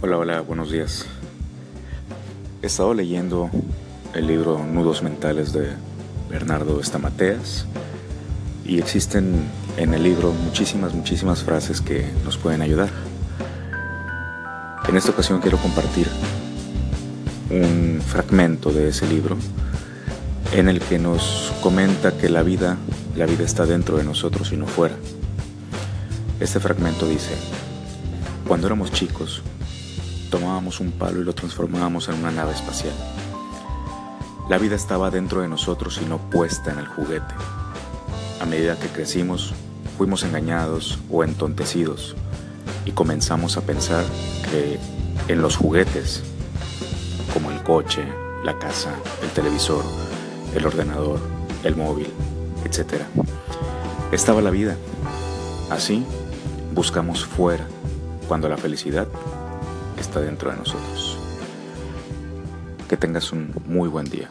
Hola, hola, buenos días. He estado leyendo el libro Nudos Mentales de Bernardo Estamateas y existen en el libro muchísimas, muchísimas frases que nos pueden ayudar. En esta ocasión quiero compartir un fragmento de ese libro en el que nos comenta que la vida, la vida está dentro de nosotros y no fuera. Este fragmento dice, cuando éramos chicos, tomábamos un palo y lo transformábamos en una nave espacial. La vida estaba dentro de nosotros y no puesta en el juguete. A medida que crecimos, fuimos engañados o entontecidos y comenzamos a pensar que en los juguetes, como el coche, la casa, el televisor, el ordenador, el móvil, etc., estaba la vida. Así, buscamos fuera, cuando la felicidad está dentro de nosotros. Que tengas un muy buen día.